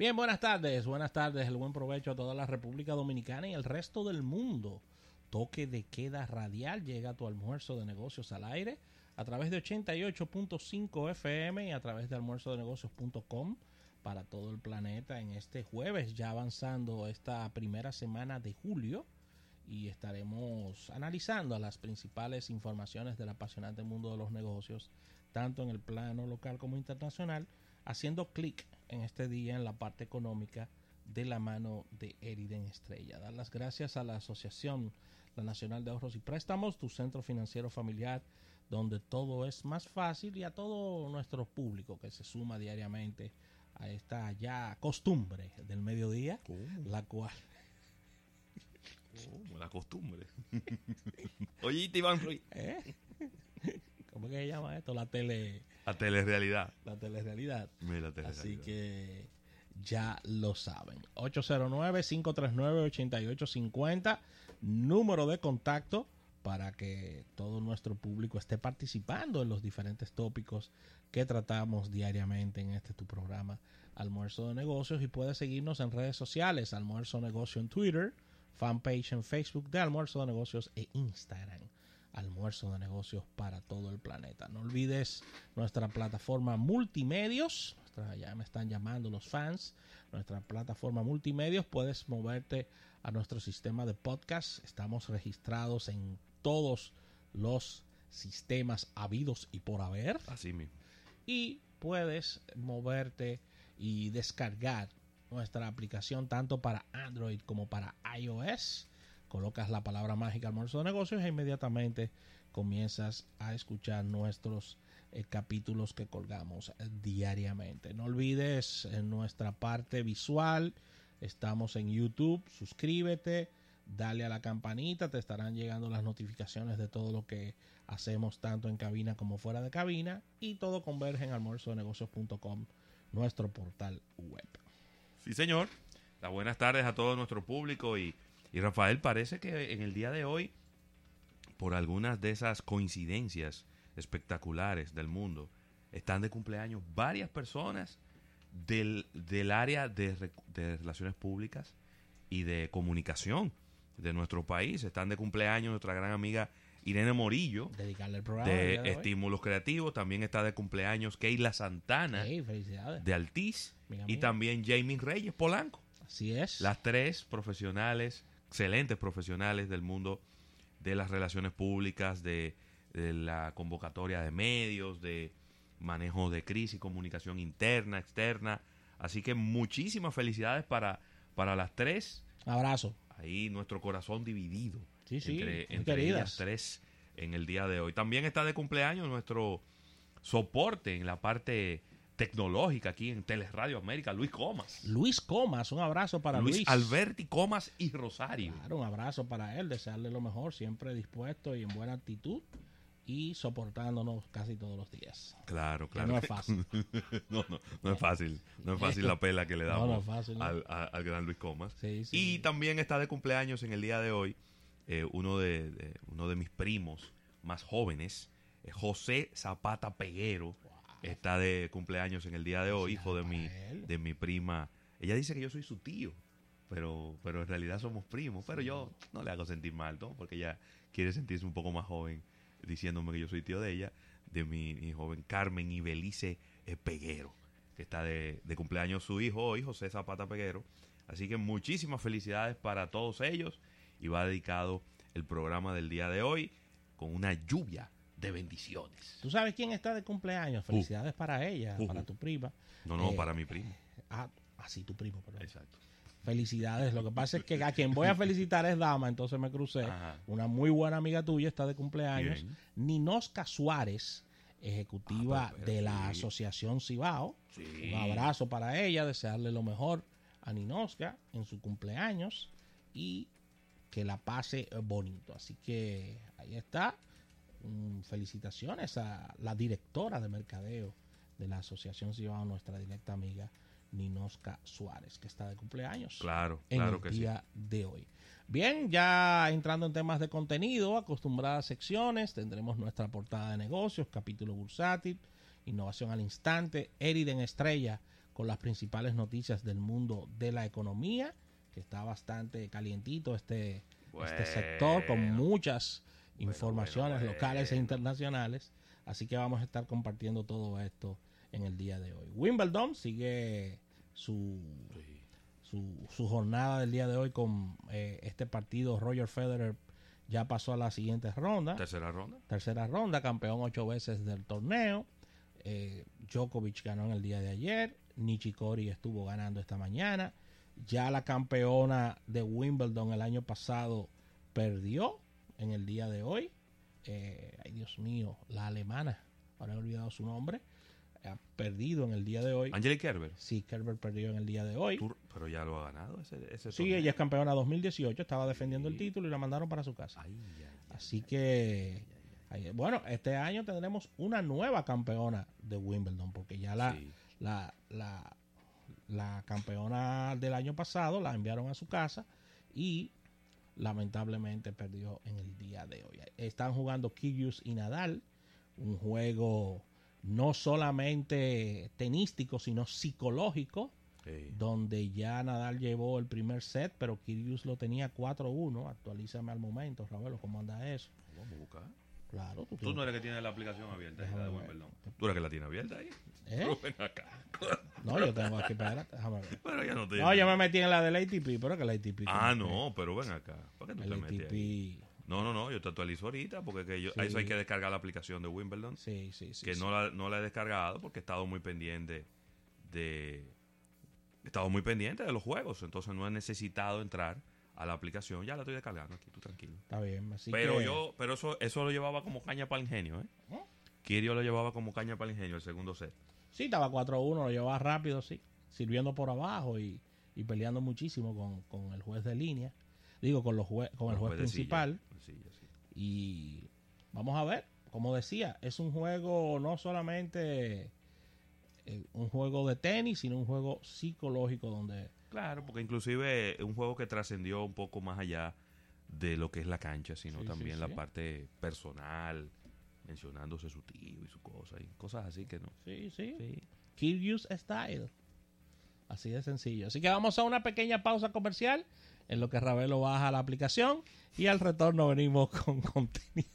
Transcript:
Bien, buenas tardes, buenas tardes, el buen provecho a toda la República Dominicana y el resto del mundo. Toque de queda radial. Llega a tu almuerzo de negocios al aire a través de 88.5 FM y a través de almuerzodenegocios.com para todo el planeta en este jueves, ya avanzando esta primera semana de julio. Y estaremos analizando las principales informaciones del apasionante mundo de los negocios, tanto en el plano local como internacional, haciendo clic en este día en la parte económica de la mano de Eriden Estrella. Dar las gracias a la Asociación la Nacional de Ahorros y Préstamos, tu centro financiero familiar, donde todo es más fácil y a todo nuestro público que se suma diariamente a esta ya costumbre del mediodía, la cual Oh, la costumbre. Oye, Iván Ruiz. ¿Eh? ¿Cómo que se llama esto? La tele. La telerrealidad. La telerrealidad. Mira, la Así que ya lo saben. 809-539-8850. Número de contacto para que todo nuestro público esté participando en los diferentes tópicos que tratamos diariamente en este tu programa Almuerzo de Negocios y puedes seguirnos en redes sociales Almuerzo Negocio en Twitter, fanpage en Facebook de Almuerzo de Negocios e Instagram. Almuerzo de Negocios para todo el planeta. No olvides nuestra plataforma multimedios. Nuestra, ya me están llamando los fans. Nuestra plataforma multimedios. Puedes moverte a nuestro sistema de podcast. Estamos registrados en todos los sistemas habidos y por haber. Así mismo. Y puedes moverte y descargar nuestra aplicación tanto para Android como para iOS. Colocas la palabra mágica almuerzo de negocios e inmediatamente comienzas a escuchar nuestros eh, capítulos que colgamos eh, diariamente. No olvides en nuestra parte visual, estamos en YouTube, suscríbete, dale a la campanita, te estarán llegando las notificaciones de todo lo que hacemos tanto en cabina como fuera de cabina y todo converge en almuerzodenegocios.com, nuestro portal web. Sí, señor. Las buenas tardes a todo nuestro público y, y Rafael, parece que en el día de hoy, por algunas de esas coincidencias espectaculares del mundo, están de cumpleaños varias personas del, del área de, re- de relaciones públicas y de comunicación de nuestro país. Están de cumpleaños nuestra gran amiga Irene Morillo, Dedicarle el programa. el de. Estímulos Creativos. También está de cumpleaños Keila Santana, Hey, felicidades. de Altiz. Amiga Y mía. también Jamie Reyes Polanco. Así es. Las tres profesionales, excelentes profesionales del mundo de las relaciones públicas, de, de la convocatoria de medios, de manejo de crisis, comunicación interna, externa. Así que muchísimas felicidades para, para las tres. Abrazo. Ahí nuestro corazón dividido Sí, sí, entre, entre ellas tres en el día de hoy. También está de cumpleaños nuestro soporte en la parte tecnológica aquí en Teleradio América, Luis Comas. Luis Comas, un abrazo para Luis, Luis. Alberti Comas y Rosario. Claro, un abrazo para él, desearle lo mejor, siempre dispuesto y en buena actitud y soportándonos casi todos los días. Claro, Que claro. no es fácil. no, no, no es fácil. No es fácil la pela que le damos no es fácil, no. al, a- al gran Luis Comas. Sí, sí. Y también está de cumpleaños en el día de hoy eh, uno, de, de- uno de mis primos más jóvenes, eh, José Zapata Peguero. Está de cumpleaños en el día de hoy, hijo de mi, de mi prima. Ella dice que yo soy su tío, pero, pero en realidad somos primos. Pero yo no le hago sentir mal, ¿no? Porque ella quiere sentirse un poco más joven diciéndome que yo soy tío de ella, de mi, mi joven Carmen y Belice Peguero, que está de, de cumpleaños su hijo hoy, José Zapata Peguero. Así que muchísimas felicidades para todos ellos y va dedicado el programa del día de hoy con una lluvia de bendiciones. ¿Tú sabes quién está de cumpleaños? Felicidades para ella, Uh. para tu prima. No, no, Eh, para mi primo. Ah, ah, sí, tu primo, perdón. Exacto. Felicidades. Lo que pasa es que a quien voy a felicitar es Dama, entonces me crucé. Ajá. Una muy buena amiga tuya está de cumpleaños. Bien. Ninosca Suárez, ejecutiva Ah, pero de la sí. Asociación Cibao. Sí. Un abrazo para ella, desearle lo mejor a Ninosca en su cumpleaños y que la pase bonito. Así que ahí está. Mm, felicitaciones a la directora de mercadeo de la Asociación Cibao, nuestra directa amiga Ninosca Suárez, que está de cumpleaños Claro, en claro el que sí. día de hoy. Bien, ya entrando en temas de contenido, acostumbradas secciones, tendremos nuestra portada de negocios, capítulo bursátil, innovación al instante, Eriden Estrella con las principales noticias del mundo de la economía, que está bastante calientito este, este sector con muchas informaciones bueno, locales e bueno. internacionales. Así que vamos a estar compartiendo todo esto en el día de hoy. Wimbledon sigue su, Sí. su, su jornada del día de hoy con eh, este partido. Roger Federer ya pasó a la siguiente ronda. Tercera ronda. Tercera ronda, campeón ocho veces del torneo. Eh, Djokovic ganó en el día de ayer. Nishikori estuvo ganando esta mañana. Ya la campeona de Wimbledon el año pasado perdió en el día de hoy. Eh, ay, Dios mío, la alemana. Ahora he olvidado su nombre. Ha perdido en el día de hoy. Angelique Kerber. Sí, Kerber perdió en el día de hoy. Tú- pero ya lo ha ganado ese, ese Sí, torneo. ella es campeona 2018. Estaba defendiendo el título y la mandaron para su casa. Ay, ay, ay, Así que, bueno, este año tendremos una nueva campeona de Wimbledon, porque ya la, Sí. la, la, la campeona del año pasado la enviaron a su casa y lamentablemente perdió en el día de hoy. Están jugando Kyrgios y Nadal, un juego no solamente tenístico, sino psicológico, Sí. donde ya Nadal llevó el primer set, pero Kyrgios lo tenía 4-1. Actualízame al momento, Ravelo, ¿cómo anda eso? Vamos a buscar. Claro, tú, Tú no eres que tienes la aplicación abierta, de Déjame. Tú eres que la tienes abierta ahí. ¿Eh? Pero ven acá. No, yo tengo aquí, espérate, déjame ver. Pero ya no te. No, yo me metí en la del ATP, pero que la ATP. Ah, no, pero ven acá. ¿Por qué tú El te metes ATP. ahí? No, no, no, yo te actualizo ahorita porque que yo, a eso hay que descargar la aplicación de Wimbledon. Sí, sí, sí. que sí. no, la, no la he descargado porque he estado muy pendiente de. He estado muy pendiente de los juegos, entonces no he necesitado entrar a la aplicación. Ya la estoy descargando aquí, tú tranquilo. Está bien, así pero que- yo, pero eso, eso lo llevaba como caña para el ingenio, ¿eh? ¿Eh? Kirio lo llevaba como caña para el ingenio el segundo set. Sí, estaba 4-1, lo llevaba rápido, sí. Sirviendo por abajo y, y peleando muchísimo con, con el juez de línea. Digo, con, los jue- con el juez principal. de silla, sí. Y vamos a ver, como decía, es un juego no solamente eh, un juego de tenis, sino un juego psicológico donde Claro, porque inclusive es un juego que trascendió un poco más allá de lo que es la cancha, sino sí, también sí. la parte personal, mencionándose su tío y su cosa, y cosas así que no. sí, sí, Sí. Kyrgios Style. Así de sencillo. Así que vamos a una pequeña pausa comercial en lo que Ravelo baja la aplicación y al retorno venimos con contenido.